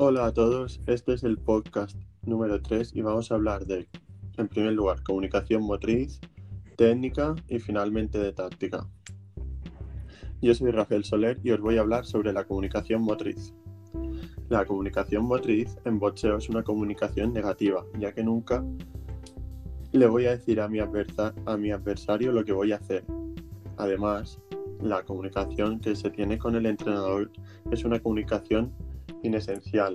Hola a todos, este es el podcast número 3 y vamos a hablar de, en primer lugar, comunicación motriz, técnica y finalmente de táctica. Yo soy Rafael Soler y os voy a hablar sobre la comunicación motriz. La comunicación motriz en boxeo es una comunicación negativa, ya que nunca le voy a decir a mi, a mi adversario lo que voy a hacer. Además, la comunicación que se tiene con el entrenador es una comunicación inesencial.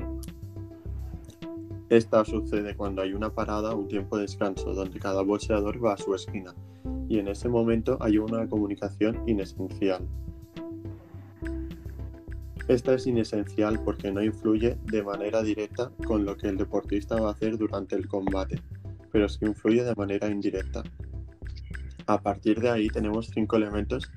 Esta sucede cuando hay una parada un tiempo de descanso, donde cada boxeador va a su esquina, y en ese momento hay una comunicación inesencial. Esta es inesencial porque no influye de manera directa con lo que el deportista va a hacer durante el combate, pero sí influye de manera indirecta. A partir de ahí tenemos cinco elementos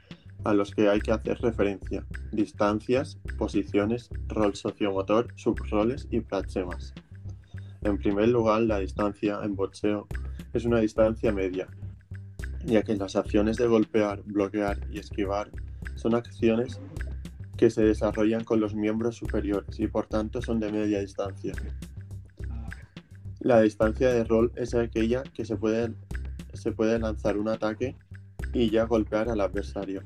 a los que hay que hacer referencia. Distancias, posiciones, rol sociomotor, subroles y praxemas. En primer lugar, la distancia en boxeo es una distancia media, ya que las acciones de golpear, bloquear y esquivar son acciones que se desarrollan con los miembros superiores y por tanto son de media distancia. La distancia de rol es aquella que se puede, se puede lanzar un ataque y ya golpear al adversario.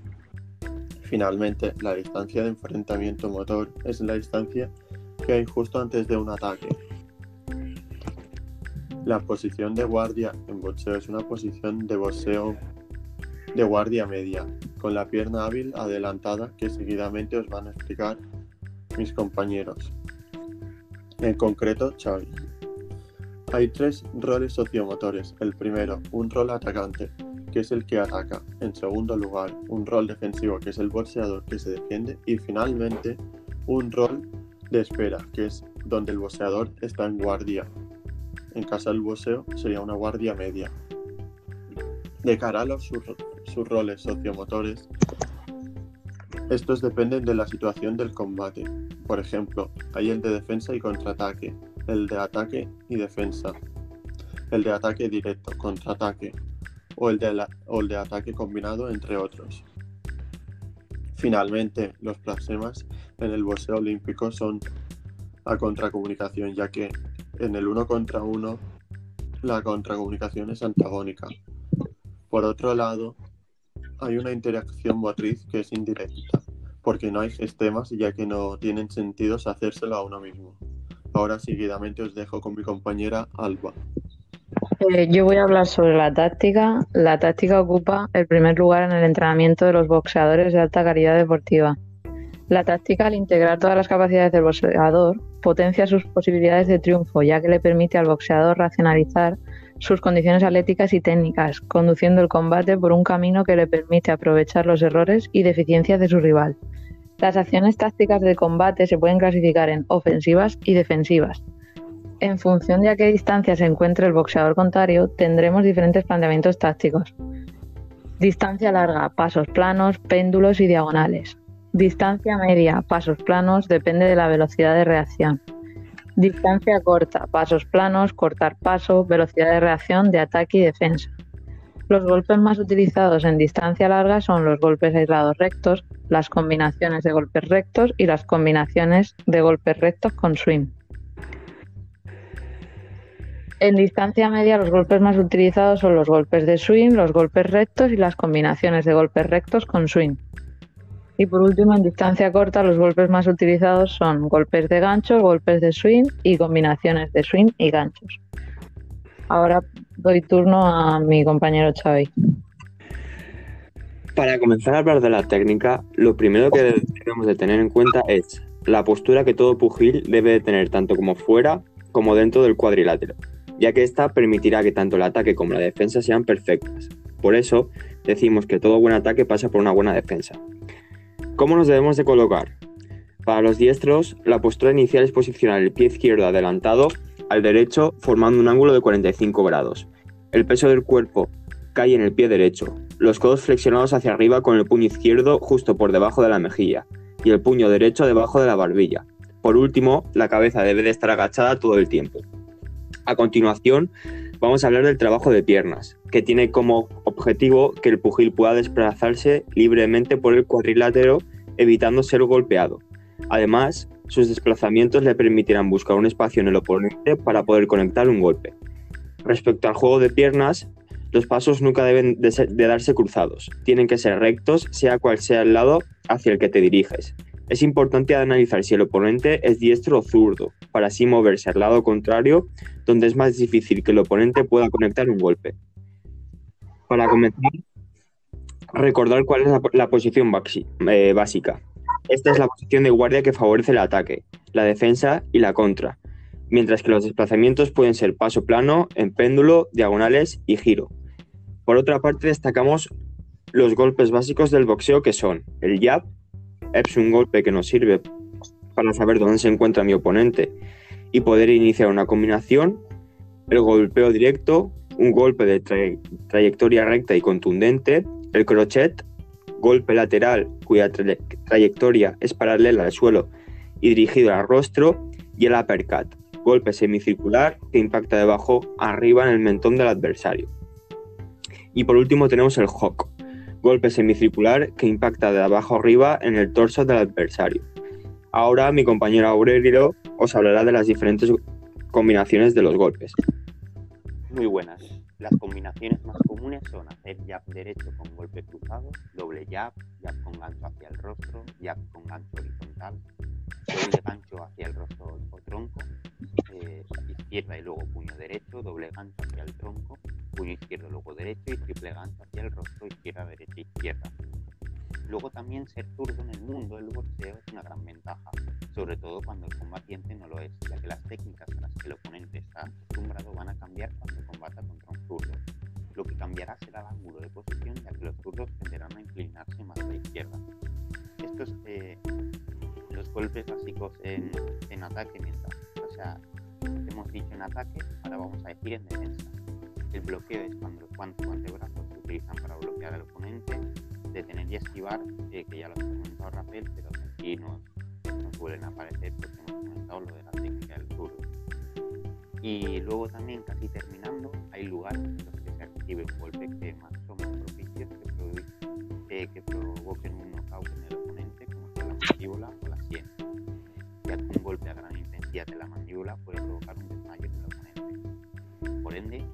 Finalmente, la distancia de enfrentamiento motor es la distancia que hay justo antes de un ataque. La posición de guardia en boxeo es una posición de boxeo de guardia media, con la pierna hábil adelantada que seguidamente os van a explicar mis compañeros. En concreto, Xavi. Hay tres roles sociomotores. El primero, un rol atacante, que es el que ataca. En segundo lugar, un rol defensivo, que es el boxeador que se defiende. Y finalmente, un rol de espera, que es donde el boxeador está en guardia. En caso del boxeo, sería una guardia media. De cara a los sus roles sociomotores, estos dependen de la situación del combate. Por ejemplo, hay el de defensa y contraataque, el de ataque y defensa, el de ataque directo, contraataque, o el de, ataque combinado, entre otros. Finalmente, los plasmas en el boxeo olímpico son a contracomunicación, ya que en el uno contra uno la contracomunicación es antagónica. Por otro lado, hay una interacción motriz que es indirecta, porque no hay sistemas ya que no tienen sentido hacérselo a uno mismo. Ahora seguidamente os dejo con mi compañera Alba. Eh, yo voy a hablar sobre la táctica. La táctica ocupa el primer lugar en el entrenamiento de los boxeadores de alta calidad deportiva. La táctica, al integrar todas las capacidades del boxeador, potencia sus posibilidades de triunfo, ya que le permite al boxeador racionalizar sus condiciones atléticas y técnicas, conduciendo el combate por un camino que le permite aprovechar los errores y deficiencias de su rival. Las acciones tácticas de combate se pueden clasificar en ofensivas y defensivas. En función de a qué distancia se encuentre el boxeador contrario, tendremos diferentes planteamientos tácticos. Distancia larga, pasos planos, péndulos y diagonales. Distancia media, pasos planos, depende de la velocidad de reacción. Distancia corta, pasos planos, cortar paso, velocidad de reacción de ataque y defensa. Los golpes más utilizados en distancia larga son los golpes aislados rectos, las combinaciones de golpes rectos y las combinaciones de golpes rectos con swing. En distancia media los golpes más utilizados son los golpes de swing, los golpes rectos y las combinaciones de golpes rectos con swing. Y por último, en distancia corta, los golpes más utilizados son golpes de gancho, golpes de swing y combinaciones de swing y ganchos. Ahora doy turno a mi compañero Xavi. Para comenzar a hablar de la técnica, lo primero que debemos de tener en cuenta es la postura que todo pugil debe de tener tanto como fuera como dentro del cuadrilátero, ya que esta permitirá que tanto el ataque como la defensa sean perfectas. Por eso decimos que todo buen ataque pasa por una buena defensa. ¿Cómo nos debemos de colocar? Para los diestros, la postura inicial es posicionar el pie izquierdo adelantado al derecho formando un ángulo de 45 grados. El peso del cuerpo cae en el pie derecho, los codos flexionados hacia arriba con el puño izquierdo justo por debajo de la mejilla y el puño derecho debajo de la barbilla. Por último, la cabeza debe de estar agachada todo el tiempo. A continuación, vamos a hablar del trabajo de piernas, que tiene como objetivo que el pugil pueda desplazarse libremente por el cuadrilátero evitando ser golpeado. Además, sus desplazamientos le permitirán buscar un espacio en el oponente para poder conectar un golpe. Respecto al juego de piernas, los pasos nunca deben de, ser- darse cruzados, tienen que ser rectos, sea cual sea el lado hacia el que te diriges. Es importante analizar si el oponente es diestro o zurdo, para así moverse al lado contrario, donde es más difícil que el oponente pueda conectar un golpe. Para comenzar, recordar cuál es la, posición eh, básica. Esta es la posición de guardia que favorece el ataque, la defensa y la contra, mientras que los desplazamientos pueden ser paso plano, en péndulo, diagonales y giro. Por otra parte, destacamos los golpes básicos del boxeo que son el jab, es un golpe que nos sirve para saber dónde se encuentra mi oponente y poder iniciar una combinación, el golpeo directo, un golpe de tra- trayectoria recta y contundente, el crochet, golpe lateral cuya tra- trayectoria es paralela al suelo y dirigido al rostro, y el uppercut, golpe semicircular que impacta de abajo arriba en el mentón del adversario. Y por último tenemos el hook, golpe semicircular que impacta de abajo arriba en el torso del adversario. Ahora mi compañero Aurelio os hablará de las diferentes combinaciones de los golpes. Muy buenas. Las combinaciones más comunes son hacer jab derecho con golpe cruzado, doble jab, jab con gancho hacia el rostro, jab con gancho horizontal, doble gancho hacia el rostro o tronco, eh, izquierda y luego puño derecho, doble gancho hacia el tronco, puño izquierdo luego derecho y triple gancho hacia el rostro, izquierda, derecha, izquierda. Luego también ser zurdo en el mundo del boxeo es una gran ventaja, sobre todo cuando el combatiente no lo es, ya que las técnicas a las que el oponente está acostumbrado van a cambiar cuando combata contra un zurdo. Lo que cambiará será el ángulo de posición, ya que los zurdos tenderán a inclinarse más a la izquierda. Estos eh, los golpes básicos en, en ataque mientras, o sea, hemos dicho en ataque, ahora vamos a decir en defensa. El bloqueo es cuando los guantes o antebrazos se utilizan para bloquear al oponente, detener y esquivar, eh, que ya lo hemos comentado Rafael, pero aquí nos vuelven a aparecer porque hemos comentado lo de la técnica del zurdo. Y luego también, casi terminando, hay lugares en los que se recibe un golpe que más son más propicios que, produ- eh, que provoquen un knockout en el oponente, como sea la mandíbula o la sien, ya que un golpe a gran intensidad de la mandíbula puede provocar un desmayo en el oponente. Por ende,